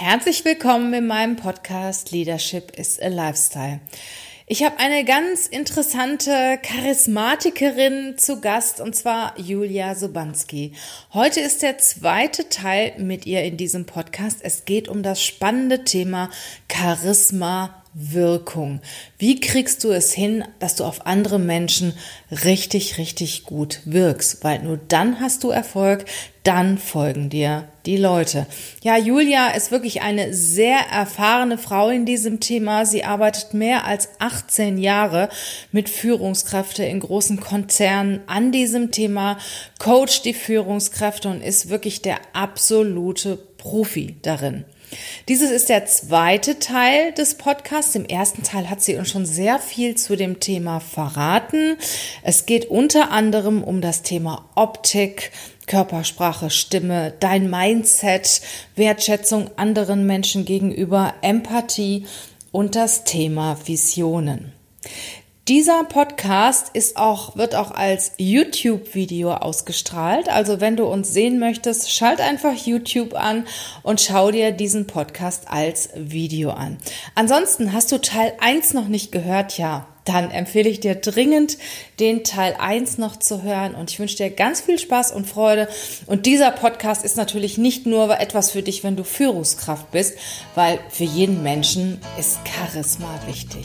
Herzlich willkommen in meinem Podcast Leadership is a Lifestyle. Ich habe eine ganz interessante Charismatikerin zu Gast und zwar Julia Sobanski. Heute ist der zweite Teil mit ihr in diesem Podcast. Es geht um das spannende Thema Charisma Wirkung. Wie kriegst du es hin, dass du auf andere Menschen richtig, richtig gut wirkst? Weil nur dann hast du Erfolg, dann folgen dir die Leute. Ja, Julia ist wirklich eine sehr erfahrene Frau in diesem Thema. Sie arbeitet mehr als 18 Jahre mit Führungskräfte in großen Konzernen an diesem Thema, coacht die Führungskräfte und ist wirklich der absolute Profi darin. Dieses ist der zweite Teil des Podcasts. Im ersten Teil hat sie uns schon sehr viel zu dem Thema verraten. Es geht unter anderem um das Thema Optik, Körpersprache, Stimme, dein Mindset, Wertschätzung anderen Menschen gegenüber, Empathie und das Thema Visionen. Dieser Podcast ist auch, wird auch als YouTube-Video ausgestrahlt. Also wenn du uns sehen möchtest, schalt einfach YouTube an und schau dir diesen Podcast als Video an. Ansonsten hast du Teil 1 noch nicht gehört, ja. Dann empfehle ich dir dringend, den Teil 1 noch zu hören. Und ich wünsche dir ganz viel Spaß und Freude. Und dieser Podcast ist natürlich nicht nur etwas für dich, wenn du Führungskraft bist, weil für jeden Menschen ist Charisma wichtig.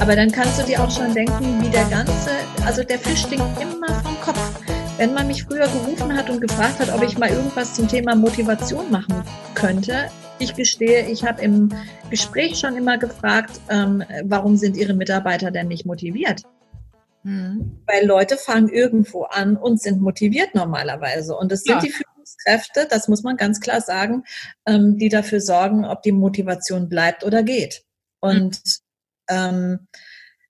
Aber dann kannst du dir auch schon denken, wie der ganze, also der Fisch stinkt immer vom Kopf. Wenn man mich früher gerufen hat und gefragt hat, ob ich mal irgendwas zum Thema Motivation machen könnte, ich gestehe, ich habe im Gespräch schon immer gefragt, ähm, warum sind Ihre Mitarbeiter denn nicht motiviert? Hm. Weil Leute fangen irgendwo an und sind motiviert normalerweise. Und es sind ja. die Führungskräfte, das muss man ganz klar sagen, ähm, die dafür sorgen, ob die Motivation bleibt oder geht. Und hm ähm,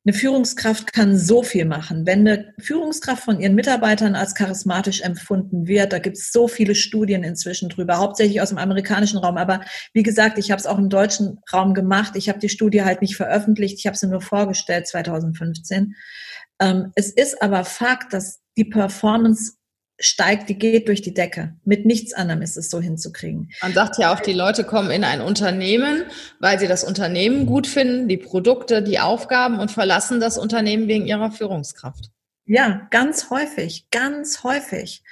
eine Führungskraft kann so viel machen. Wenn eine Führungskraft von ihren Mitarbeitern als charismatisch empfunden wird, da gibt es so viele Studien inzwischen drüber, hauptsächlich aus dem amerikanischen Raum. Aber wie gesagt, ich habe es auch im deutschen Raum gemacht. Ich habe die Studie halt nicht veröffentlicht, ich habe sie nur vorgestellt 2015. Ähm, es ist aber Fakt, dass die Performance steigt, die geht durch die Decke. Mit nichts anderem ist es so hinzukriegen. Man sagt ja auch, die Leute kommen in ein Unternehmen, weil sie das Unternehmen gut finden, die Produkte, die Aufgaben und verlassen das Unternehmen wegen ihrer Führungskraft. Ja, ganz häufig, ganz häufig.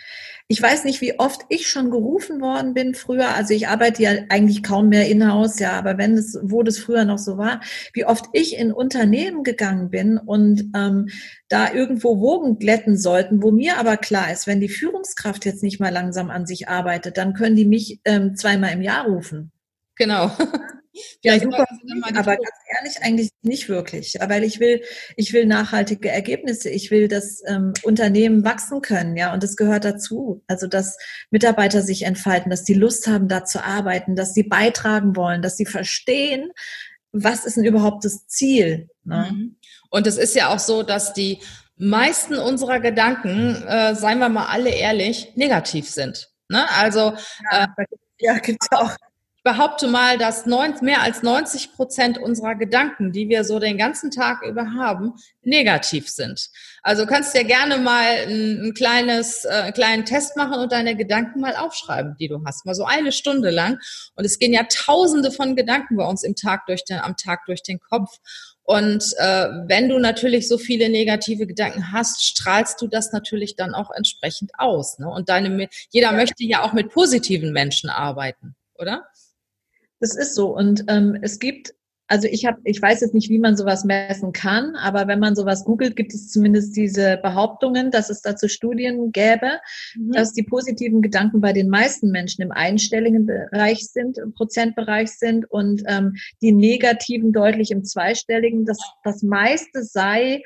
Ich weiß nicht, wie oft ich schon gerufen worden bin früher. Also ich arbeite ja eigentlich kaum mehr in-house, ja, aber wenn es, wo das früher noch so war, wie oft ich in Unternehmen gegangen bin und ähm, da irgendwo Wogen glätten sollten, wo mir aber klar ist, wenn die Führungskraft jetzt nicht mal langsam an sich arbeitet, dann können die mich ähm, zweimal im Jahr rufen. Genau. Ja, super, aber ganz ehrlich eigentlich nicht wirklich, weil ich will, ich will nachhaltige Ergebnisse, ich will, dass ähm, Unternehmen wachsen können, ja, und das gehört dazu. Also dass Mitarbeiter sich entfalten, dass die Lust haben, da zu arbeiten, dass sie beitragen wollen, dass sie verstehen, was ist denn überhaupt das Ziel. Ne? Mhm. Und es ist ja auch so, dass die meisten unserer Gedanken, äh, seien wir mal alle ehrlich, negativ sind. Ne? Also ja, äh, ja gibt's auch behaupte mal, dass neun, mehr als 90 Prozent unserer Gedanken, die wir so den ganzen Tag über haben, negativ sind. Also kannst dir gerne mal ein, ein kleines, äh, einen kleinen Test machen und deine Gedanken mal aufschreiben, die du hast. Mal so eine Stunde lang. Und es gehen ja tausende von Gedanken bei uns im Tag durch den, am Tag durch den Kopf. Und äh, wenn du natürlich so viele negative Gedanken hast, strahlst du das natürlich dann auch entsprechend aus. Ne? Und deine, jeder möchte ja auch mit positiven Menschen arbeiten, oder? Das ist so. Und ähm, es gibt, also ich habe, ich weiß jetzt nicht, wie man sowas messen kann, aber wenn man sowas googelt, gibt es zumindest diese Behauptungen, dass es dazu Studien gäbe, mhm. dass die positiven Gedanken bei den meisten Menschen im einstelligen Bereich sind, im Prozentbereich sind und ähm, die negativen deutlich im zweistelligen. Das, das meiste sei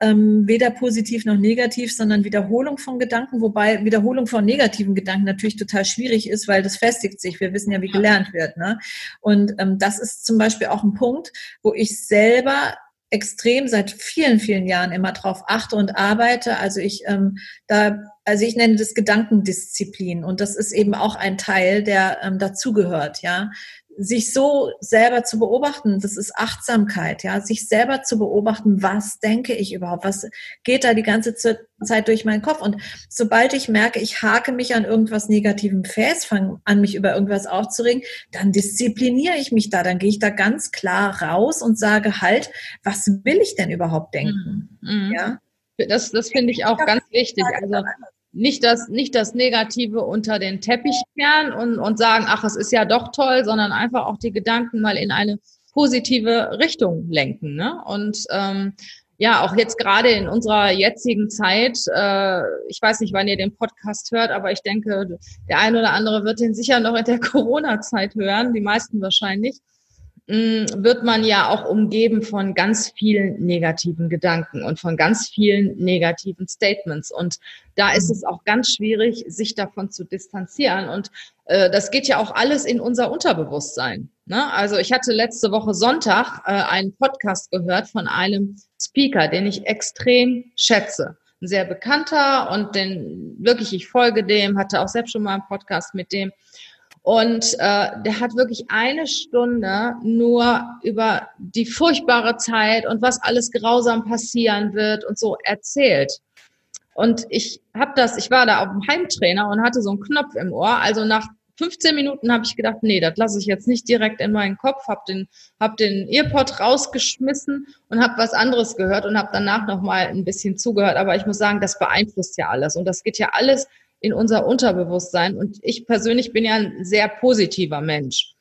ähm, weder positiv noch negativ, sondern Wiederholung von Gedanken, wobei Wiederholung von negativen Gedanken natürlich total schwierig ist, weil das festigt sich. Wir wissen ja, wie gelernt wird. Ne? Und ähm, das ist zum Beispiel auch ein Punkt, wo ich selber extrem seit vielen, vielen Jahren immer drauf achte und arbeite. Also ich ähm, da, also ich nenne das Gedankendisziplin und das ist eben auch ein Teil, der ähm, dazugehört, ja sich so selber zu beobachten, das ist Achtsamkeit, ja, sich selber zu beobachten, was denke ich überhaupt, was geht da die ganze Zeit durch meinen Kopf? Und sobald ich merke, ich hake mich an irgendwas Negativem fest, fange an mich über irgendwas aufzuregen, dann diszipliniere ich mich da, dann gehe ich da ganz klar raus und sage halt, was will ich denn überhaupt denken, mhm. ja. Das, das finde ich auch ganz wichtig. Also nicht das, nicht das Negative unter den Teppich kehren und, und sagen, ach, es ist ja doch toll, sondern einfach auch die Gedanken mal in eine positive Richtung lenken. Ne? Und ähm, ja, auch jetzt gerade in unserer jetzigen Zeit, äh, ich weiß nicht, wann ihr den Podcast hört, aber ich denke, der ein oder andere wird den sicher noch in der Corona-Zeit hören, die meisten wahrscheinlich. Mm, wird man ja auch umgeben von ganz vielen negativen Gedanken und von ganz vielen negativen Statements. Und da ist es auch ganz schwierig, sich davon zu distanzieren. Und äh, das geht ja auch alles in unser Unterbewusstsein. Ne? Also ich hatte letzte Woche Sonntag äh, einen Podcast gehört von einem Speaker, den ich extrem schätze. Ein sehr bekannter und den wirklich, ich folge dem, hatte auch selbst schon mal einen Podcast mit dem. Und äh, der hat wirklich eine Stunde nur über die furchtbare Zeit und was alles grausam passieren wird und so erzählt. Und ich habe das, ich war da auf dem Heimtrainer und hatte so einen Knopf im Ohr. Also nach 15 Minuten habe ich gedacht, nee, das lasse ich jetzt nicht direkt in meinen Kopf, habe den, hab den Earpod rausgeschmissen und habe was anderes gehört und habe danach nochmal ein bisschen zugehört. Aber ich muss sagen, das beeinflusst ja alles und das geht ja alles in unser Unterbewusstsein. Und ich persönlich bin ja ein sehr positiver Mensch.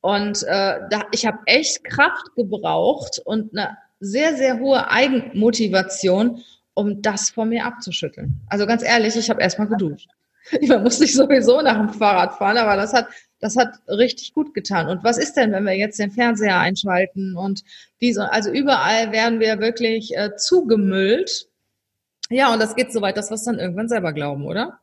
Und äh, da, ich habe echt Kraft gebraucht und eine sehr, sehr hohe Eigenmotivation, um das von mir abzuschütteln. Also ganz ehrlich, ich habe erstmal geduscht. Man muss nicht sowieso nach dem Fahrrad fahren, aber das hat, das hat richtig gut getan. Und was ist denn, wenn wir jetzt den Fernseher einschalten und diese, also überall werden wir wirklich äh, zugemüllt. Ja, und das geht so weit, dass wir es dann irgendwann selber glauben, oder?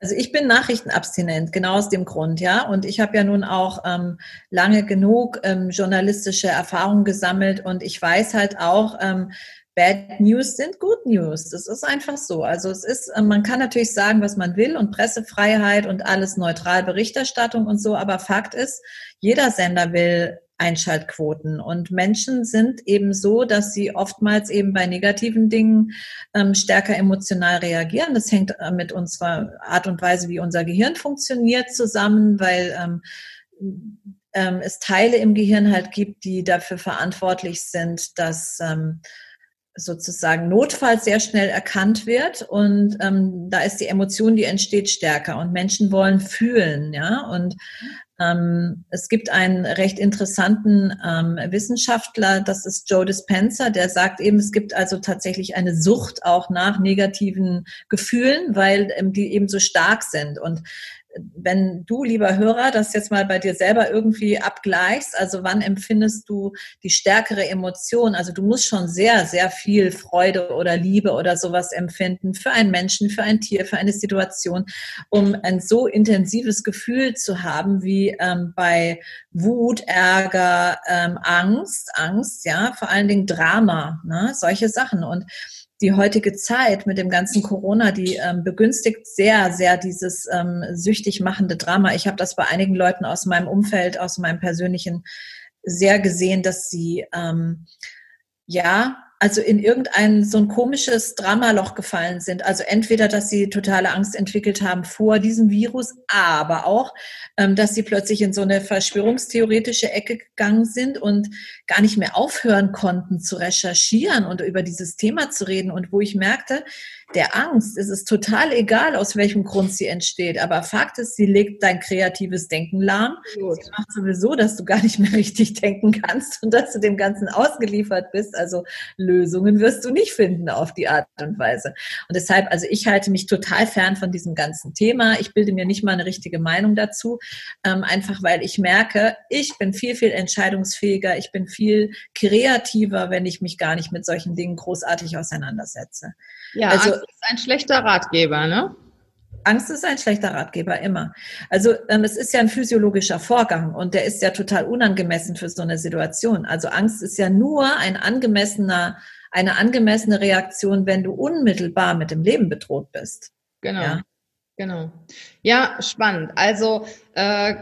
Also ich bin nachrichtenabstinent, genau aus dem Grund, ja. Und ich habe ja nun auch ähm, lange genug ähm, journalistische Erfahrung gesammelt und ich weiß halt auch, ähm, Bad News sind Good News. Das ist einfach so. Also es ist, ähm, man kann natürlich sagen, was man will und Pressefreiheit und alles neutral Berichterstattung und so, aber Fakt ist, jeder Sender will Einschaltquoten. Und Menschen sind eben so, dass sie oftmals eben bei negativen Dingen ähm, stärker emotional reagieren. Das hängt äh, mit unserer Art und Weise, wie unser Gehirn funktioniert, zusammen, weil ähm, ähm, es Teile im Gehirn halt gibt, die dafür verantwortlich sind, dass ähm, sozusagen Notfall sehr schnell erkannt wird und ähm, da ist die Emotion, die entsteht stärker und Menschen wollen fühlen, ja und es gibt einen recht interessanten ähm, Wissenschaftler, das ist Joe Dispenza, der sagt eben, es gibt also tatsächlich eine Sucht auch nach negativen Gefühlen, weil ähm, die eben so stark sind. Und wenn du, lieber Hörer, das jetzt mal bei dir selber irgendwie abgleichst, also wann empfindest du die stärkere Emotion? Also du musst schon sehr, sehr viel Freude oder Liebe oder sowas empfinden für einen Menschen, für ein Tier, für eine Situation, um ein so intensives Gefühl zu haben wie ähm, bei Wut, Ärger, ähm, Angst, Angst, ja, vor allen Dingen Drama, ne, solche Sachen. Und die heutige Zeit mit dem ganzen Corona, die ähm, begünstigt sehr, sehr dieses ähm, süchtig machende Drama. Ich habe das bei einigen Leuten aus meinem Umfeld, aus meinem persönlichen sehr gesehen, dass sie ähm, ja also in irgendein so ein komisches Dramaloch gefallen sind. Also entweder, dass sie totale Angst entwickelt haben vor diesem Virus, aber auch, ähm, dass sie plötzlich in so eine verschwörungstheoretische Ecke gegangen sind und gar nicht mehr aufhören konnten zu recherchieren und über dieses Thema zu reden. Und wo ich merkte, Der Angst ist es total egal, aus welchem Grund sie entsteht. Aber Fakt ist, sie legt dein kreatives Denken lahm. Gut. Sie macht sowieso, dass du gar nicht mehr richtig denken kannst und dass du dem Ganzen ausgeliefert bist. Also Lösungen wirst du nicht finden auf die Art und Weise. Und deshalb, also ich halte mich total fern von diesem ganzen Thema. Ich bilde mir nicht mal eine richtige Meinung dazu. Ähm, einfach weil ich merke, ich bin viel, viel entscheidungsfähiger. Ich bin viel kreativer, wenn ich mich gar nicht mit solchen Dingen großartig auseinandersetze. Ja, also, Angst ist ein schlechter Ratgeber, ne? Angst ist ein schlechter Ratgeber, immer. Also ähm, es ist ja ein physiologischer Vorgang und der ist ja total unangemessen für so eine Situation. Also Angst ist ja nur ein angemessener, eine angemessene Reaktion, wenn du unmittelbar mit dem Leben bedroht bist. Genau. Ja, genau. ja spannend. Also äh,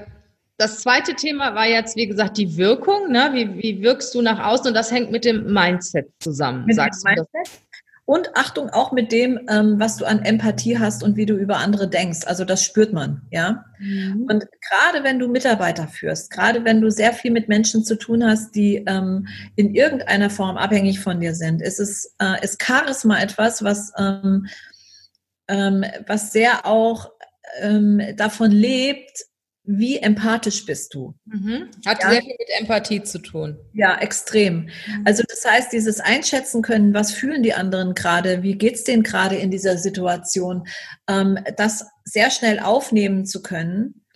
das zweite Thema war jetzt, wie gesagt, die Wirkung. Ne? Wie, wie wirkst du nach außen? Und das hängt mit dem Mindset zusammen. Mit sagst dem Mindset? Das? Und Achtung auch mit dem, ähm, was du an Empathie hast und wie du über andere denkst. Also das spürt man, ja. Mhm. Und gerade wenn du Mitarbeiter führst, gerade wenn du sehr viel mit Menschen zu tun hast, die ähm, in irgendeiner Form abhängig von dir sind, ist es äh, ist Charisma etwas, was ähm, ähm, was sehr auch ähm, davon lebt, wie empathisch bist du? Mhm. Hat ja? sehr viel mit Empathie zu tun. Ja, extrem. Mhm. Also das heißt, dieses Einschätzen können, was fühlen die anderen gerade, wie geht's denen gerade in dieser Situation, ähm, das sehr schnell aufnehmen zu können,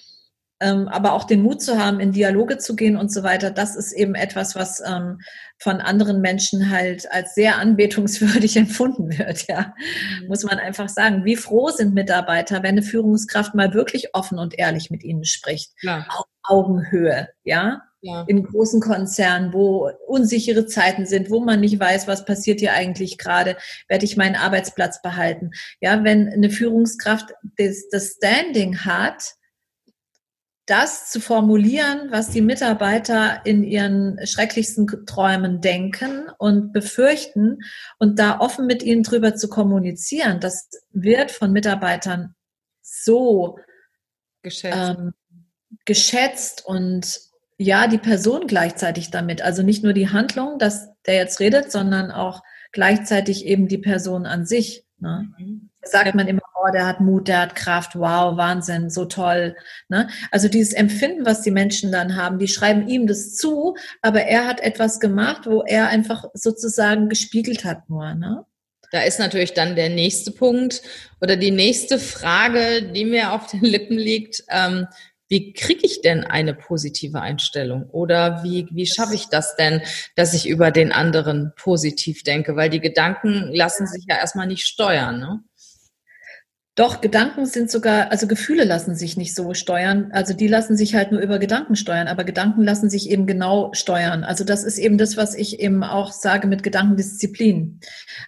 aber auch den Mut zu haben, in Dialoge zu gehen und so weiter, das ist eben etwas, was ähm, von anderen Menschen halt als sehr anbetungswürdig empfunden wird, ja. Mhm. Muss man einfach sagen. Wie froh sind Mitarbeiter, wenn eine Führungskraft mal wirklich offen und ehrlich mit ihnen spricht. Ja. Auf Augenhöhe, ja. Ja. in großen Konzernen, wo unsichere Zeiten sind, wo man nicht weiß, was passiert hier eigentlich gerade, werde ich meinen Arbeitsplatz behalten. Ja, wenn eine Führungskraft das, das Standing hat, das zu formulieren, was die Mitarbeiter in ihren schrecklichsten Träumen denken und befürchten und da offen mit ihnen drüber zu kommunizieren, das wird von Mitarbeitern so geschätzt, ähm, geschätzt und ja, die Person gleichzeitig damit. Also nicht nur die Handlung, dass der jetzt redet, sondern auch gleichzeitig eben die Person an sich. Ne? Mhm. Sagt man immer, oh, der hat Mut, der hat Kraft, wow, Wahnsinn, so toll. Ne? Also dieses Empfinden, was die Menschen dann haben, die schreiben ihm das zu, aber er hat etwas gemacht, wo er einfach sozusagen gespiegelt hat nur. Ne? Da ist natürlich dann der nächste Punkt oder die nächste Frage, die mir auf den Lippen liegt. Ähm, wie kriege ich denn eine positive Einstellung? Oder wie, wie schaffe ich das denn, dass ich über den anderen positiv denke? Weil die Gedanken lassen sich ja erstmal nicht steuern. Ne? Doch, Gedanken sind sogar, also Gefühle lassen sich nicht so steuern. Also die lassen sich halt nur über Gedanken steuern, aber Gedanken lassen sich eben genau steuern. Also das ist eben das, was ich eben auch sage mit Gedankendisziplin.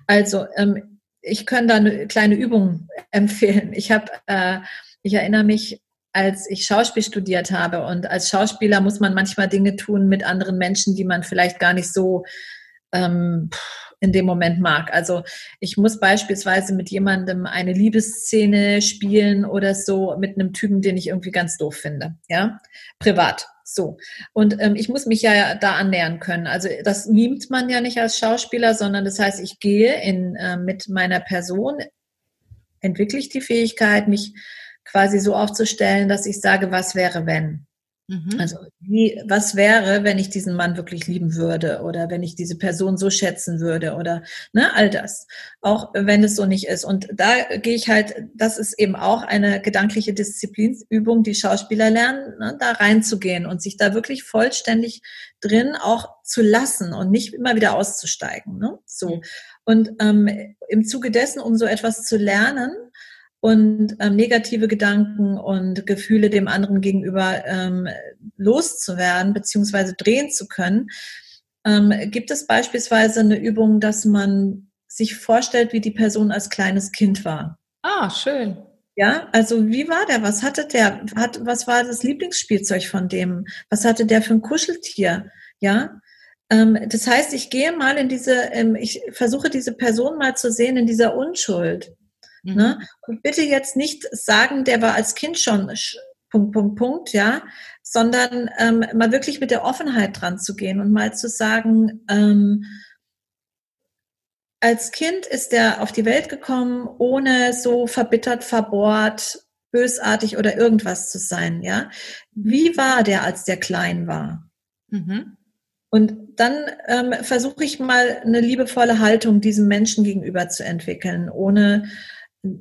Also ähm, ich kann da eine kleine Übung empfehlen. Ich habe, äh, ich erinnere mich, als ich Schauspiel studiert habe und als Schauspieler muss man manchmal Dinge tun mit anderen Menschen, die man vielleicht gar nicht so ähm, in dem Moment mag. Also ich muss beispielsweise mit jemandem eine Liebesszene spielen oder so mit einem Typen, den ich irgendwie ganz doof finde, ja, privat. So. Und ähm, ich muss mich ja da annähern können. Also das mimt man ja nicht als Schauspieler, sondern das heißt, ich gehe in, äh, mit meiner Person, entwickle ich die Fähigkeit, mich quasi so aufzustellen, dass ich sage, was wäre, wenn? Mhm. Also wie, was wäre, wenn ich diesen Mann wirklich lieben würde oder wenn ich diese Person so schätzen würde oder ne, all das. Auch wenn es so nicht ist. Und da gehe ich halt, das ist eben auch eine gedankliche Disziplinübung, die Schauspieler lernen, ne, da reinzugehen und sich da wirklich vollständig drin auch zu lassen und nicht immer wieder auszusteigen. Ne? So. Mhm. Und ähm, im Zuge dessen, um so etwas zu lernen, und ähm, negative Gedanken und Gefühle dem anderen gegenüber ähm, loszuwerden beziehungsweise drehen zu können, ähm, gibt es beispielsweise eine Übung, dass man sich vorstellt, wie die Person als kleines Kind war. Ah, schön. Ja, also wie war der? Was hatte der? Hat, was war das Lieblingsspielzeug von dem? Was hatte der für ein Kuscheltier? Ja, ähm, das heißt, ich gehe mal in diese, ähm, ich versuche diese Person mal zu sehen in dieser Unschuld. Mhm. Ne? Und bitte jetzt nicht sagen, der war als Kind schon Punkt, Punkt, Punkt, ja, sondern ähm, mal wirklich mit der Offenheit dran zu gehen und mal zu sagen, ähm, als Kind ist er auf die Welt gekommen, ohne so verbittert, verbohrt, bösartig oder irgendwas zu sein, ja. Wie war der, als der klein war? Mhm. Und dann ähm, versuche ich mal eine liebevolle Haltung diesem Menschen gegenüber zu entwickeln, ohne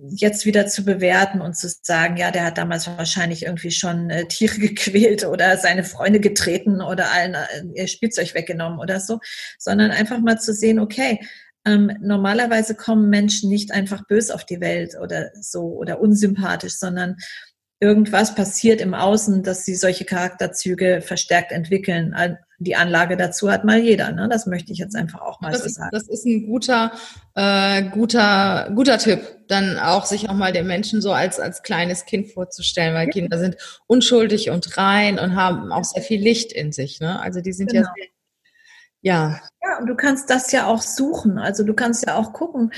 jetzt wieder zu bewerten und zu sagen, ja, der hat damals wahrscheinlich irgendwie schon äh, Tiere gequält oder seine Freunde getreten oder allen äh, ihr Spielzeug weggenommen oder so, sondern einfach mal zu sehen, okay, ähm, normalerweise kommen Menschen nicht einfach bös auf die Welt oder so oder unsympathisch, sondern irgendwas passiert im Außen, dass sie solche Charakterzüge verstärkt entwickeln. Die Anlage dazu hat mal jeder. Ne? Das möchte ich jetzt einfach auch mal das so ist, sagen. Das ist ein guter, äh, guter, guter Tipp, dann auch sich auch mal den Menschen so als als kleines Kind vorzustellen, weil Kinder sind unschuldig und rein und haben auch sehr viel Licht in sich. Ne? Also die sind genau. ja sehr ja. Ja, und du kannst das ja auch suchen. Also du kannst ja auch gucken,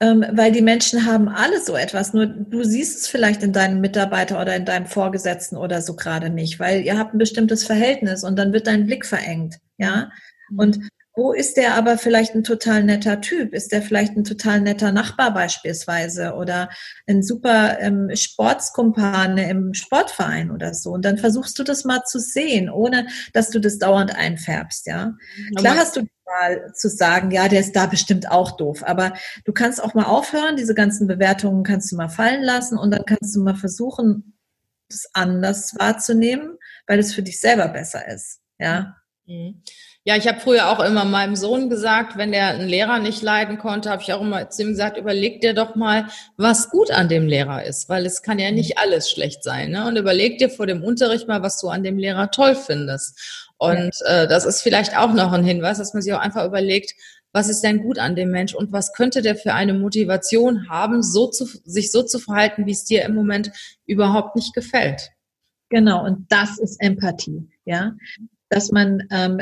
ähm, weil die Menschen haben alle so etwas. Nur du siehst es vielleicht in deinem Mitarbeiter oder in deinem Vorgesetzten oder so gerade nicht, weil ihr habt ein bestimmtes Verhältnis und dann wird dein Blick verengt. Ja. Mhm. Und wo ist der aber vielleicht ein total netter Typ? Ist der vielleicht ein total netter Nachbar beispielsweise oder ein super ähm, Sportskumpane im Sportverein oder so? Und dann versuchst du das mal zu sehen, ohne dass du das dauernd einfärbst, ja. Klar hast du mal zu sagen, ja, der ist da bestimmt auch doof, aber du kannst auch mal aufhören, diese ganzen Bewertungen kannst du mal fallen lassen und dann kannst du mal versuchen, das anders wahrzunehmen, weil es für dich selber besser ist, ja. Mhm. Ja, ich habe früher auch immer meinem Sohn gesagt, wenn der einen Lehrer nicht leiden konnte, habe ich auch immer zu ihm gesagt, überleg dir doch mal, was gut an dem Lehrer ist, weil es kann ja nicht alles schlecht sein. Ne? Und überleg dir vor dem Unterricht mal, was du an dem Lehrer toll findest. Und äh, das ist vielleicht auch noch ein Hinweis, dass man sich auch einfach überlegt, was ist denn gut an dem Mensch und was könnte der für eine Motivation haben, so zu, sich so zu verhalten, wie es dir im Moment überhaupt nicht gefällt. Genau, und das ist Empathie, ja, dass man ähm,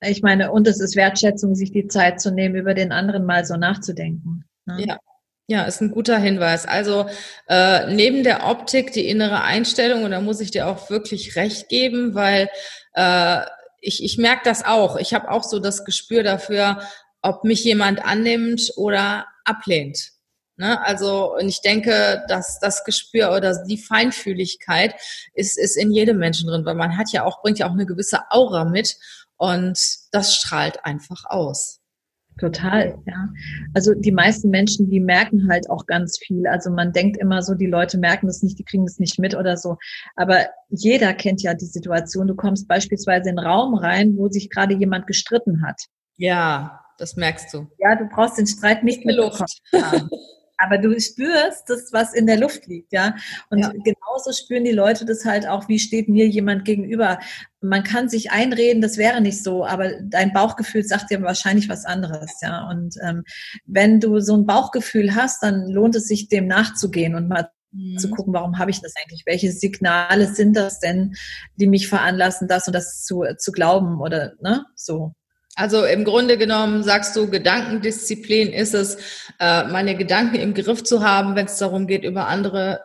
ich meine, und es ist Wertschätzung, sich die Zeit zu nehmen, über den anderen mal so nachzudenken. Ne? Ja. Ja, ist ein guter Hinweis. Also äh, neben der Optik die innere Einstellung, und da muss ich dir auch wirklich recht geben, weil äh, ich, ich merke das auch. Ich habe auch so das Gespür dafür, ob mich jemand annimmt oder ablehnt. Ne? Also, und ich denke, dass das Gespür oder die Feinfühligkeit ist, ist in jedem Menschen drin, weil man hat ja auch, bringt ja auch eine gewisse Aura mit. Und das strahlt einfach aus. Total, ja. Also die meisten Menschen, die merken halt auch ganz viel. Also man denkt immer so, die Leute merken das nicht, die kriegen das nicht mit oder so. Aber jeder kennt ja die Situation. Du kommst beispielsweise in einen Raum rein, wo sich gerade jemand gestritten hat. Ja, das merkst du. Ja, du brauchst den Streit nicht mitbekommen. aber du spürst das, was in der Luft liegt, ja. Und ja. genauso spüren die Leute das halt auch, wie steht mir jemand gegenüber. Man kann sich einreden, das wäre nicht so, aber dein Bauchgefühl sagt dir wahrscheinlich was anderes, ja. Und ähm, wenn du so ein Bauchgefühl hast, dann lohnt es sich, dem nachzugehen und mal mhm. zu gucken, warum habe ich das eigentlich? Welche Signale sind das denn, die mich veranlassen, das und das zu, zu glauben oder ne, so. Also im Grunde genommen sagst du, Gedankendisziplin ist es, äh, meine Gedanken im Griff zu haben, wenn es darum geht, über andere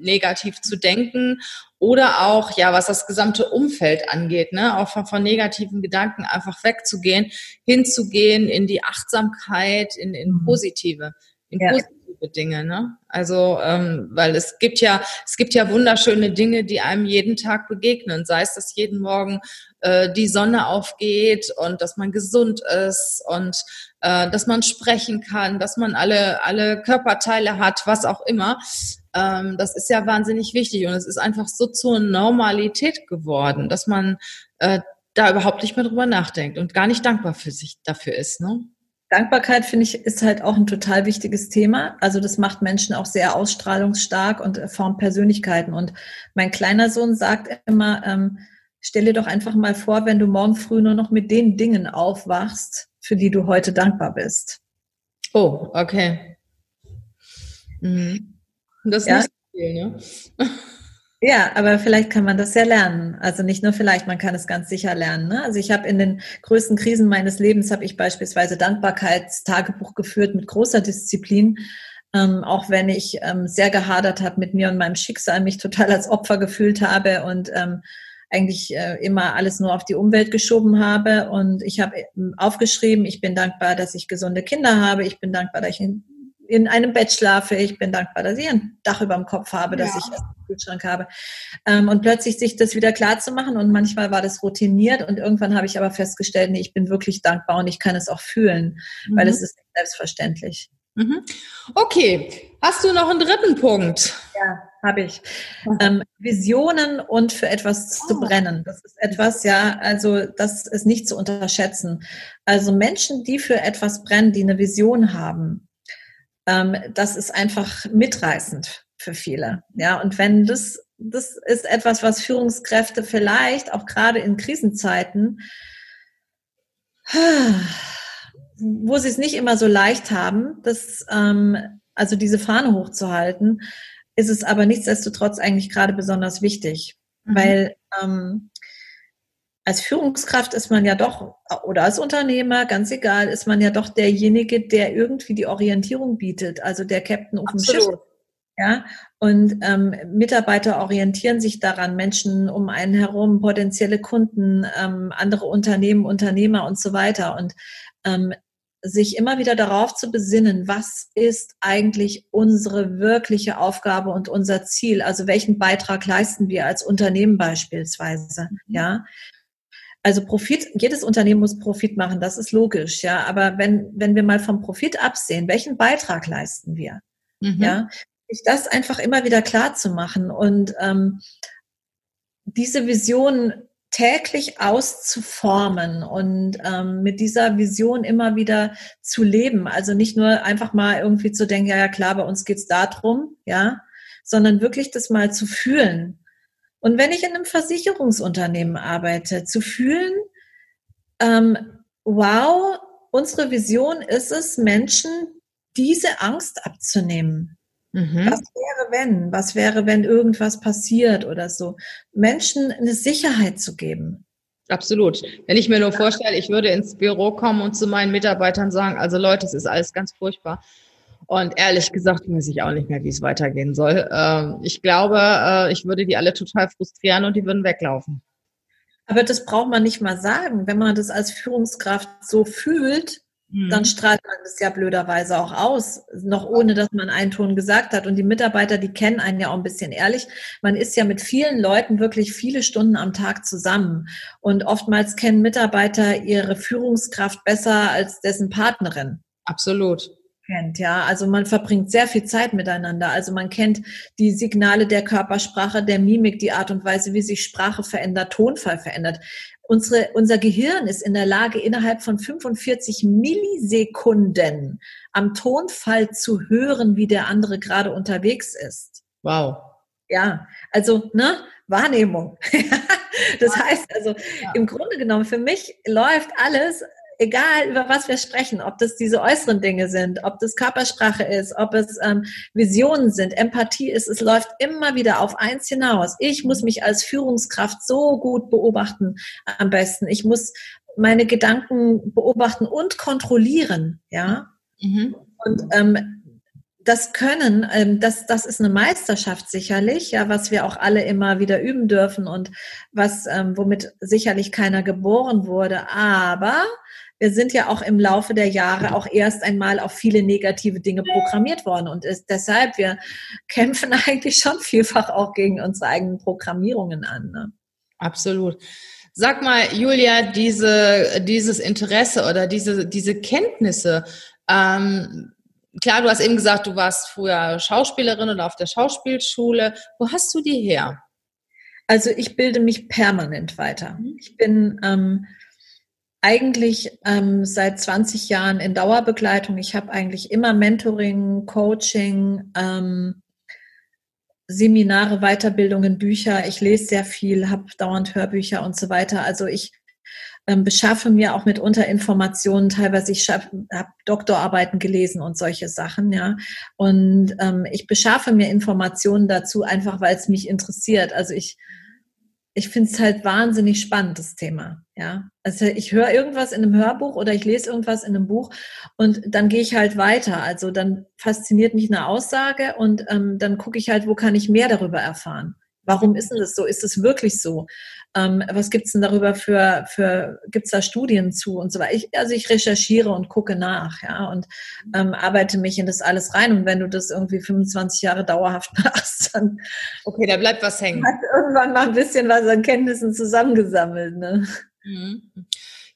negativ zu denken oder auch, ja, was das gesamte Umfeld angeht, ne, auch von, von negativen Gedanken einfach wegzugehen, hinzugehen in die Achtsamkeit, in, in mhm. positive, in ja. positive Dinge, ne? Also, ähm, weil es gibt ja, es gibt ja wunderschöne Dinge, die einem jeden Tag begegnen, sei es, dass jeden Morgen äh, die Sonne aufgeht und dass man gesund ist und äh, dass man sprechen kann, dass man alle, alle Körperteile hat, was auch immer. Ähm, das ist ja wahnsinnig wichtig und es ist einfach so zur Normalität geworden, dass man äh, da überhaupt nicht mehr drüber nachdenkt und gar nicht dankbar für sich dafür ist. Ne? Dankbarkeit, finde ich, ist halt auch ein total wichtiges Thema. Also das macht Menschen auch sehr ausstrahlungsstark und formt Persönlichkeiten. Und mein kleiner Sohn sagt immer, ähm, stell dir doch einfach mal vor, wenn du morgen früh nur noch mit den Dingen aufwachst, für die du heute dankbar bist. Oh, okay. Mhm. Das ist ja? nicht viel, ne? Ja, aber vielleicht kann man das ja lernen. Also nicht nur vielleicht, man kann es ganz sicher lernen. Ne? Also ich habe in den größten Krisen meines Lebens habe ich beispielsweise Dankbarkeitstagebuch geführt mit großer Disziplin, ähm, auch wenn ich ähm, sehr gehadert habe mit mir und meinem Schicksal, mich total als Opfer gefühlt habe und ähm, eigentlich äh, immer alles nur auf die Umwelt geschoben habe. Und ich habe ähm, aufgeschrieben, ich bin dankbar, dass ich gesunde Kinder habe. Ich bin dankbar, dass ich in, in einem Bett schlafe. Ich bin dankbar, dass ich ein Dach über dem Kopf habe, dass ja. ich einen Kühlschrank habe. Ähm, und plötzlich sich das wieder klar zu machen. Und manchmal war das routiniert. Und irgendwann habe ich aber festgestellt, nee, ich bin wirklich dankbar und ich kann es auch fühlen, mhm. weil es ist selbstverständlich. Mhm. Okay, hast du noch einen dritten Punkt? Ja, habe ich. Ähm, Visionen und für etwas zu oh. brennen. Das ist etwas, ja, also das ist nicht zu unterschätzen. Also Menschen, die für etwas brennen, die eine Vision haben, ähm, das ist einfach mitreißend für viele. Ja, und wenn das, das ist etwas, was Führungskräfte vielleicht auch gerade in Krisenzeiten wo sie es nicht immer so leicht haben, das, ähm, also diese Fahne hochzuhalten, ist es aber nichtsdestotrotz eigentlich gerade besonders wichtig, mhm. weil ähm, als Führungskraft ist man ja doch, oder als Unternehmer, ganz egal, ist man ja doch derjenige, der irgendwie die Orientierung bietet, also der Captain auf dem Schiff. Ja, und ähm, Mitarbeiter orientieren sich daran, Menschen um einen herum, potenzielle Kunden, ähm, andere Unternehmen, Unternehmer und so weiter. Und ähm, sich immer wieder darauf zu besinnen, was ist eigentlich unsere wirkliche Aufgabe und unser Ziel? Also welchen Beitrag leisten wir als Unternehmen beispielsweise? Mhm. Ja. Also Profit, jedes Unternehmen muss Profit machen, das ist logisch, ja. Aber wenn, wenn wir mal vom Profit absehen, welchen Beitrag leisten wir? Mhm. Ja. Sich das einfach immer wieder klar zu machen und ähm, diese Vision täglich auszuformen und ähm, mit dieser Vision immer wieder zu leben. Also nicht nur einfach mal irgendwie zu denken, ja, ja klar, bei uns geht's darum, ja, sondern wirklich das mal zu fühlen. Und wenn ich in einem Versicherungsunternehmen arbeite, zu fühlen, ähm, wow, unsere Vision ist es, Menschen diese Angst abzunehmen. Mhm. Was wäre, wenn? Was wäre, wenn irgendwas passiert oder so? Menschen eine Sicherheit zu geben. Absolut. Wenn ich mir nur vorstelle, ich würde ins Büro kommen und zu meinen Mitarbeitern sagen, also Leute, es ist alles ganz furchtbar. Und ehrlich gesagt weiß ich auch nicht mehr, wie es weitergehen soll. Ähm, ich glaube, äh, ich würde die alle total frustrieren und die würden weglaufen. Aber das braucht man nicht mal sagen. Wenn man das als Führungskraft so fühlt, dann mhm. strahlt man das ja blöderweise auch aus, noch ohne dass man einen Ton gesagt hat. Und die Mitarbeiter, die kennen einen ja auch ein bisschen ehrlich. Man ist ja mit vielen Leuten wirklich viele Stunden am Tag zusammen. Und oftmals kennen Mitarbeiter ihre Führungskraft besser als dessen Partnerin. Absolut kennt, ja. Also man verbringt sehr viel Zeit miteinander. Also man kennt die Signale der Körpersprache, der Mimik, die Art und Weise, wie sich Sprache verändert, Tonfall verändert. Unsere, unser Gehirn ist in der Lage, innerhalb von 45 Millisekunden am Tonfall zu hören, wie der andere gerade unterwegs ist. Wow. Ja, also, ne, Wahrnehmung. das heißt also, ja. im Grunde genommen, für mich läuft alles egal über was wir sprechen, ob das diese äußeren Dinge sind, ob das Körpersprache ist, ob es ähm, Visionen sind, Empathie ist, es läuft immer wieder auf eins hinaus. Ich muss mich als Führungskraft so gut beobachten am besten. Ich muss meine Gedanken beobachten und kontrollieren, ja. Mhm. Und ähm, das Können, ähm, das, das ist eine Meisterschaft sicherlich, ja, was wir auch alle immer wieder üben dürfen und was, ähm, womit sicherlich keiner geboren wurde. Aber wir sind ja auch im Laufe der Jahre auch erst einmal auf viele negative Dinge programmiert worden und ist deshalb, wir kämpfen eigentlich schon vielfach auch gegen unsere eigenen Programmierungen an. Ne? Absolut. Sag mal, Julia, diese, dieses Interesse oder diese, diese Kenntnisse, ähm, klar, du hast eben gesagt, du warst früher Schauspielerin oder auf der Schauspielschule. Wo hast du die her? Also ich bilde mich permanent weiter. Mhm. Ich bin ähm, eigentlich ähm, seit 20 Jahren in Dauerbegleitung. Ich habe eigentlich immer Mentoring, Coaching, ähm, Seminare, Weiterbildungen, Bücher. Ich lese sehr viel, habe dauernd Hörbücher und so weiter. Also ich ähm, beschaffe mir auch mitunter Informationen. Teilweise ich habe Doktorarbeiten gelesen und solche Sachen, ja. Und ähm, ich beschaffe mir Informationen dazu einfach, weil es mich interessiert. Also ich ich finde es halt wahnsinnig spannend, das Thema. Ja, also ich höre irgendwas in einem Hörbuch oder ich lese irgendwas in einem Buch und dann gehe ich halt weiter. Also dann fasziniert mich eine Aussage und ähm, dann gucke ich halt, wo kann ich mehr darüber erfahren. Warum ist denn das so? Ist es wirklich so? Ähm, was gibt's denn darüber für, für gibt's da Studien zu und so weiter? Ich, also ich recherchiere und gucke nach, ja, und ähm, arbeite mich in das alles rein. Und wenn du das irgendwie 25 Jahre dauerhaft machst, dann okay, da bleibt was hängen. Hat irgendwann mal ein bisschen was an Kenntnissen zusammengesammelt. Ne? Mhm.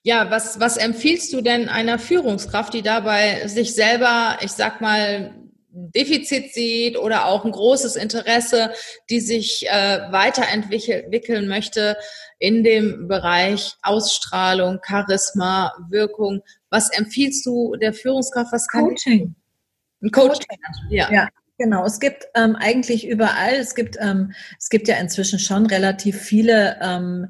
Ja, was, was empfiehlst du denn einer Führungskraft, die dabei sich selber, ich sag mal, Defizit sieht oder auch ein großes Interesse, die sich äh, weiterentwickeln möchte in dem Bereich Ausstrahlung, Charisma, Wirkung. Was empfiehlst du der Führungskraft? Was kann Coaching. Ein Coaching. Ja. ja. Genau, es gibt ähm, eigentlich überall, es gibt, ähm, es gibt ja inzwischen schon relativ viele ähm,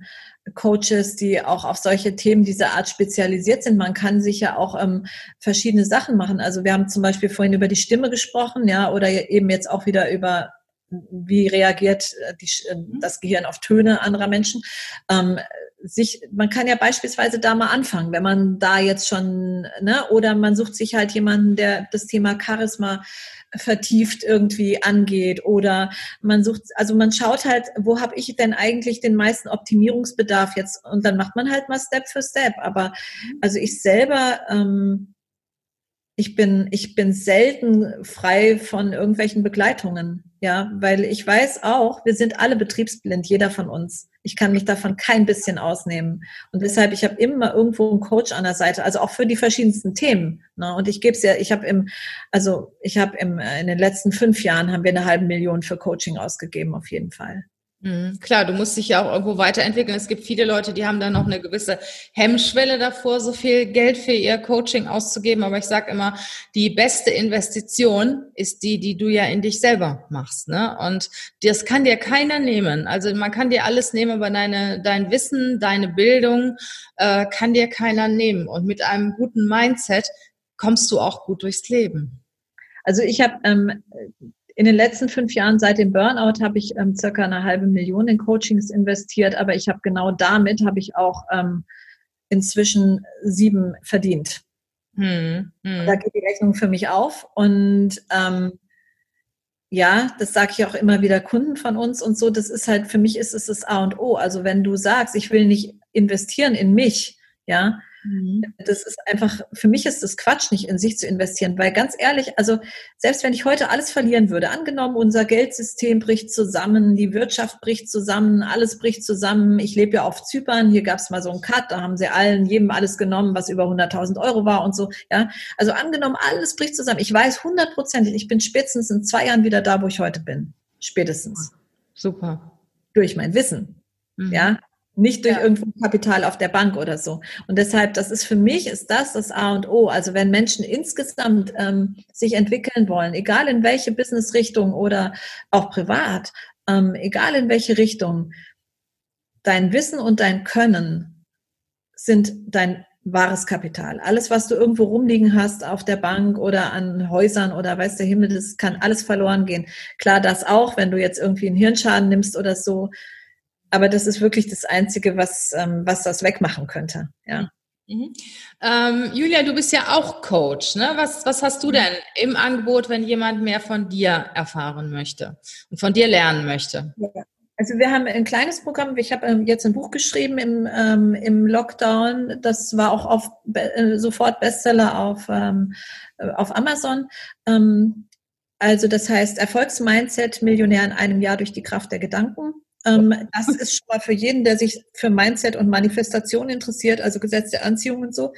Coaches, die auch auf solche Themen dieser Art spezialisiert sind. Man kann sich ja auch ähm, verschiedene Sachen machen. Also wir haben zum Beispiel vorhin über die Stimme gesprochen, ja, oder eben jetzt auch wieder über wie reagiert äh, die, äh, mhm. das Gehirn auf Töne anderer Menschen. Ähm, sich, man kann ja beispielsweise da mal anfangen, wenn man da jetzt schon, ne, oder man sucht sich halt jemanden, der das Thema Charisma vertieft irgendwie angeht oder man sucht, also man schaut halt, wo habe ich denn eigentlich den meisten Optimierungsbedarf jetzt und dann macht man halt mal Step für Step. Aber also ich selber, ähm, ich bin, ich bin selten frei von irgendwelchen Begleitungen, ja, weil ich weiß auch, wir sind alle betriebsblind, jeder von uns. Ich kann mich davon kein bisschen ausnehmen. Und deshalb, ich habe immer irgendwo einen Coach an der Seite, also auch für die verschiedensten Themen. Ne? Und ich gebe es ja, ich habe im, also ich habe im, in den letzten fünf Jahren haben wir eine halbe Million für Coaching ausgegeben, auf jeden Fall. Mhm. Klar, du musst dich ja auch irgendwo weiterentwickeln. Es gibt viele Leute, die haben da noch eine gewisse Hemmschwelle davor, so viel Geld für ihr Coaching auszugeben. Aber ich sage immer, die beste Investition ist die, die du ja in dich selber machst. Ne? Und das kann dir keiner nehmen. Also man kann dir alles nehmen, aber deine, dein Wissen, deine Bildung äh, kann dir keiner nehmen. Und mit einem guten Mindset kommst du auch gut durchs Leben. Also ich habe ähm, in den letzten fünf Jahren seit dem Burnout habe ich ähm, circa eine halbe Million in Coachings investiert, aber ich habe genau damit habe ich auch ähm, inzwischen sieben verdient. Hm, hm. Da geht die Rechnung für mich auf und ähm, ja, das sage ich auch immer wieder Kunden von uns und so. Das ist halt für mich ist es das A und O. Also wenn du sagst, ich will nicht investieren in mich, ja, Mhm. Das ist einfach, für mich ist das Quatsch, nicht in sich zu investieren, weil ganz ehrlich, also selbst wenn ich heute alles verlieren würde, angenommen, unser Geldsystem bricht zusammen, die Wirtschaft bricht zusammen, alles bricht zusammen. Ich lebe ja auf Zypern, hier gab es mal so einen Cut, da haben sie allen, jedem alles genommen, was über 100.000 Euro war und so. Ja, also angenommen, alles bricht zusammen. Ich weiß hundertprozentig, ich bin spätestens in zwei Jahren wieder da, wo ich heute bin. Spätestens. Super. Durch mein Wissen. Mhm. Ja, nicht durch ja. irgendwo Kapital auf der Bank oder so. Und deshalb, das ist für mich, ist das das A und O. Also wenn Menschen insgesamt ähm, sich entwickeln wollen, egal in welche Businessrichtung oder auch privat, ähm, egal in welche Richtung, dein Wissen und dein Können sind dein wahres Kapital. Alles, was du irgendwo rumliegen hast auf der Bank oder an Häusern oder weiß der Himmel, das kann alles verloren gehen. Klar, das auch, wenn du jetzt irgendwie einen Hirnschaden nimmst oder so, aber das ist wirklich das Einzige, was, ähm, was das wegmachen könnte. Ja. Mhm. Ähm, Julia, du bist ja auch Coach. Ne? Was, was hast du denn im Angebot, wenn jemand mehr von dir erfahren möchte und von dir lernen möchte? Ja. Also wir haben ein kleines Programm. Ich habe ähm, jetzt ein Buch geschrieben im, ähm, im Lockdown. Das war auch auf, äh, sofort Bestseller auf, ähm, auf Amazon. Ähm, also das heißt Erfolgsmindset, Millionär in einem Jahr durch die Kraft der Gedanken. Ähm, das ist schon mal für jeden, der sich für Mindset und Manifestation interessiert, also Gesetz der Anziehung und so,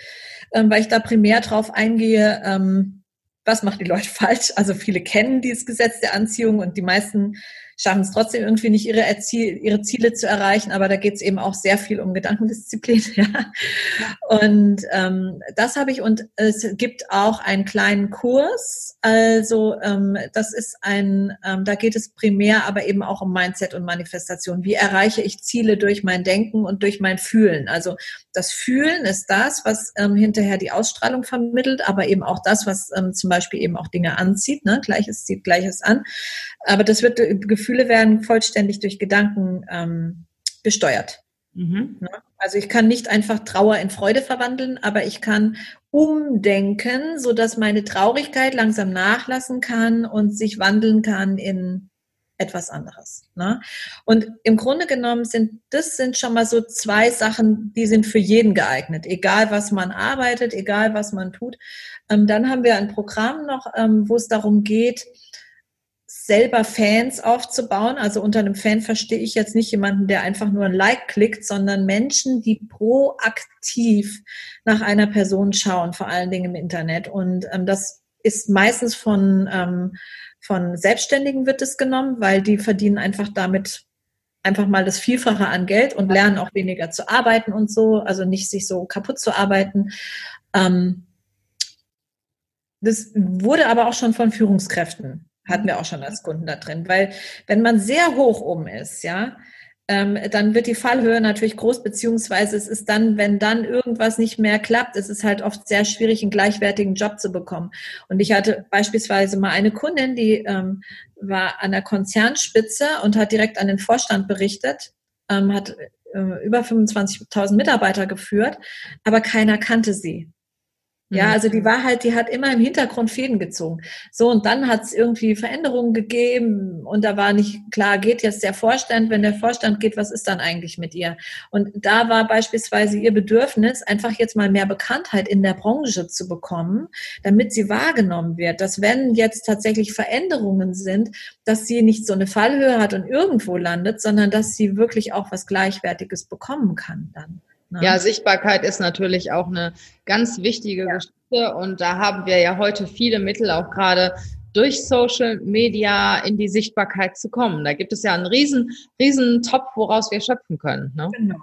ähm, weil ich da primär drauf eingehe, ähm, was macht die Leute falsch? Also viele kennen dieses Gesetz der Anziehung und die meisten schaffen es trotzdem irgendwie nicht, ihre, Erzie ihre Ziele zu erreichen. Aber da geht es eben auch sehr viel um Gedankendisziplin. Ja. Und ähm, das habe ich. Und es gibt auch einen kleinen Kurs. Also ähm, das ist ein, ähm, da geht es primär aber eben auch um Mindset und Manifestation. Wie erreiche ich Ziele durch mein Denken und durch mein Fühlen? Also das Fühlen ist das, was ähm, hinterher die Ausstrahlung vermittelt, aber eben auch das, was ähm, zum Beispiel eben auch Dinge anzieht. Ne? Gleiches zieht Gleiches an. Aber das wird gefühlt Gefühle werden vollständig durch Gedanken ähm, gesteuert. Mhm. Also ich kann nicht einfach Trauer in Freude verwandeln, aber ich kann umdenken, so dass meine Traurigkeit langsam nachlassen kann und sich wandeln kann in etwas anderes. Ne? Und im Grunde genommen sind das sind schon mal so zwei Sachen, die sind für jeden geeignet, egal was man arbeitet, egal was man tut. Ähm, dann haben wir ein Programm noch, ähm, wo es darum geht, selber Fans aufzubauen. Also unter einem Fan verstehe ich jetzt nicht jemanden, der einfach nur ein Like klickt, sondern Menschen, die proaktiv nach einer Person schauen, vor allen Dingen im Internet. Und ähm, das ist meistens von ähm, von Selbstständigen wird es genommen, weil die verdienen einfach damit einfach mal das Vielfache an Geld und lernen auch weniger zu arbeiten und so, also nicht sich so kaputt zu arbeiten. Ähm, das wurde aber auch schon von Führungskräften, hatten wir auch schon als Kunden da drin, weil wenn man sehr hoch oben ist, ja, ähm, dann wird die Fallhöhe natürlich groß, beziehungsweise es ist dann, wenn dann irgendwas nicht mehr klappt, ist es halt oft sehr schwierig, einen gleichwertigen Job zu bekommen. Und ich hatte beispielsweise mal eine Kundin, die ähm, war an der Konzernspitze und hat direkt an den Vorstand berichtet, ähm, hat äh, über 25.000 Mitarbeiter geführt, aber keiner kannte sie. Ja, mhm. also die war halt, die hat immer im Hintergrund Fäden gezogen. So, und dann hat es irgendwie Veränderungen gegeben und da war nicht klar, geht jetzt der Vorstand, wenn der Vorstand geht, was ist dann eigentlich mit ihr? Und da war beispielsweise ihr Bedürfnis, einfach jetzt mal mehr Bekanntheit in der Branche zu bekommen, damit sie wahrgenommen wird, dass wenn jetzt tatsächlich Veränderungen sind, dass sie nicht so eine Fallhöhe hat und irgendwo landet, sondern dass sie wirklich auch was Gleichwertiges bekommen kann dann. Ne? Ja, Sichtbarkeit ist natürlich auch eine ganz wichtige ja. Geschichte und da haben wir ja heute viele Mittel auch gerade durch Social Media in die Sichtbarkeit zu kommen. Da gibt es ja einen riesen, riesen Top, woraus wir schöpfen können. Ne? Genau.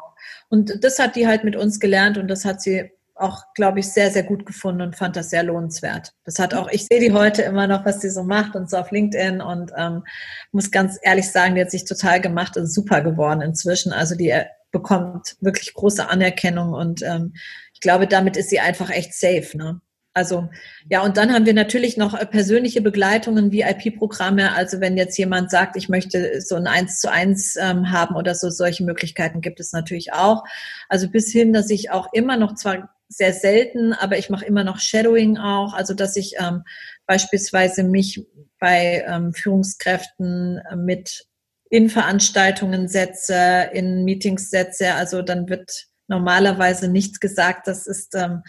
Und das hat die halt mit uns gelernt und das hat sie auch, glaube ich, sehr, sehr gut gefunden und fand das sehr lohnenswert. Das hat auch, ich sehe die heute immer noch, was sie so macht und so auf LinkedIn und ähm, muss ganz ehrlich sagen, die hat sich total gemacht und super geworden inzwischen. Also die bekommt wirklich große Anerkennung und ähm, ich glaube, damit ist sie einfach echt safe. Ne? Also ja, und dann haben wir natürlich noch äh, persönliche Begleitungen, VIP-Programme. Also wenn jetzt jemand sagt, ich möchte so ein Eins zu eins ähm, haben oder so, solche Möglichkeiten gibt es natürlich auch. Also bis hin, dass ich auch immer noch zwar sehr selten, aber ich mache immer noch Shadowing auch, also dass ich ähm, beispielsweise mich bei ähm, Führungskräften äh, mit in Veranstaltungen setze, in Meetings setze. Also dann wird normalerweise nichts gesagt, das ist ähm,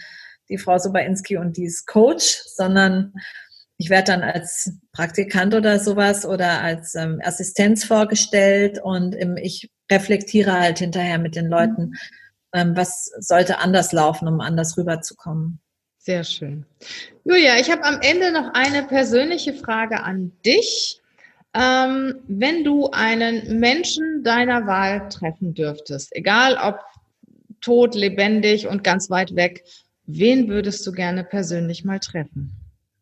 die Frau Soberinski und die ist Coach, sondern ich werde dann als Praktikant oder sowas oder als ähm, Assistenz vorgestellt und im, ich reflektiere halt hinterher mit den Leuten, ähm, was sollte anders laufen, um anders rüberzukommen. Sehr schön. Julia, ich habe am Ende noch eine persönliche Frage an dich. Ähm, wenn du einen Menschen deiner Wahl treffen dürftest, egal ob tot, lebendig und ganz weit weg, wen würdest du gerne persönlich mal treffen?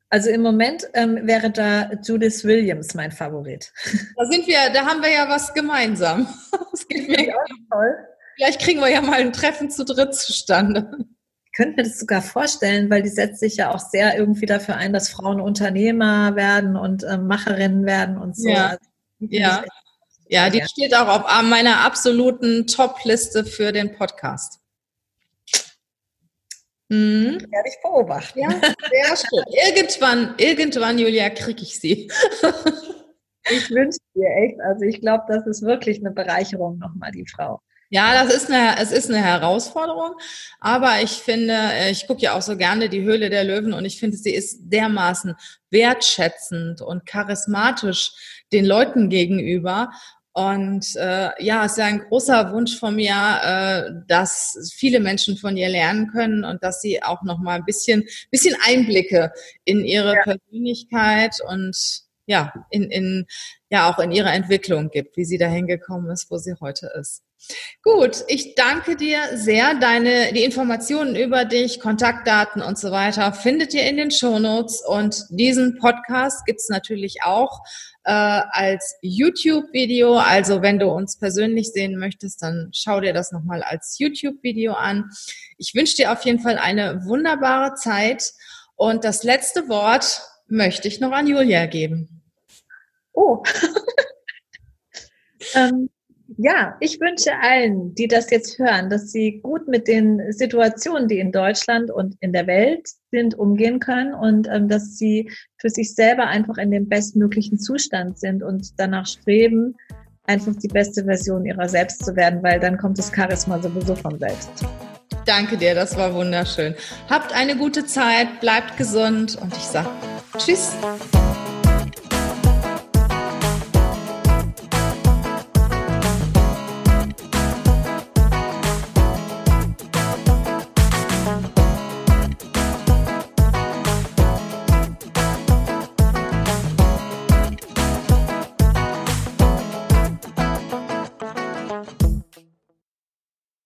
Also im Moment ähm, wäre da Judith Williams mein Favorit. Da sind wir, da haben wir ja was gemeinsam. Das geht mir auch toll. Vielleicht kriegen wir ja mal ein Treffen zu dritt zustande könnte mir das sogar vorstellen, weil die setzt sich ja auch sehr irgendwie dafür ein, dass Frauen Unternehmer werden und äh, Macherinnen werden und so. Ja, also, ja. ja die steht auch auf meiner absoluten Top-Liste für den Podcast. Hm. Werde ich beobachten. Ja, sehr schön. Irgendwann, irgendwann, Julia, kriege ich sie. ich wünsche dir echt, also ich glaube, das ist wirklich eine Bereicherung nochmal, die Frau. Ja, das ist eine, es ist eine Herausforderung, aber ich finde, äh, ich gucke ja auch so gerne die Höhle der Löwen und ich finde, sie ist dermaßen wertschätzend und charismatisch den Leuten gegenüber. Und äh, ja, es ist ja ein großer Wunsch von mir, äh, dass viele Menschen von ihr lernen können und dass sie auch noch mal ein bisschen, bisschen Einblicke in ihre ja. Persönlichkeit und ja, in, in, ja, auch in ihre Entwicklung gibt, wie sie dahin gekommen ist, wo sie heute ist. Gut, ich danke dir sehr. Deine, die Informationen über dich, Kontaktdaten und so weiter findet ihr in den Shownotes und diesen Podcast gibt's natürlich auch äh, als YouTube-Video. Also wenn du uns persönlich sehen möchtest, dann schau dir das nochmal als YouTube-Video an. Ich wünsche dir auf jeden Fall eine wunderbare Zeit und das letzte Wort möchte ich noch an Julia geben. Oh. ähm Ja, ich wünsche allen, die das jetzt hören, dass sie gut mit den Situationen, die in Deutschland und in der Welt sind, umgehen können und ähm, dass sie für sich selber einfach in dem bestmöglichen Zustand sind und danach streben, einfach die beste Version ihrer selbst zu werden, weil dann kommt das Charisma sowieso von selbst. Danke dir, das war wunderschön. Habt eine gute Zeit, bleibt gesund und ich sage Tschüss.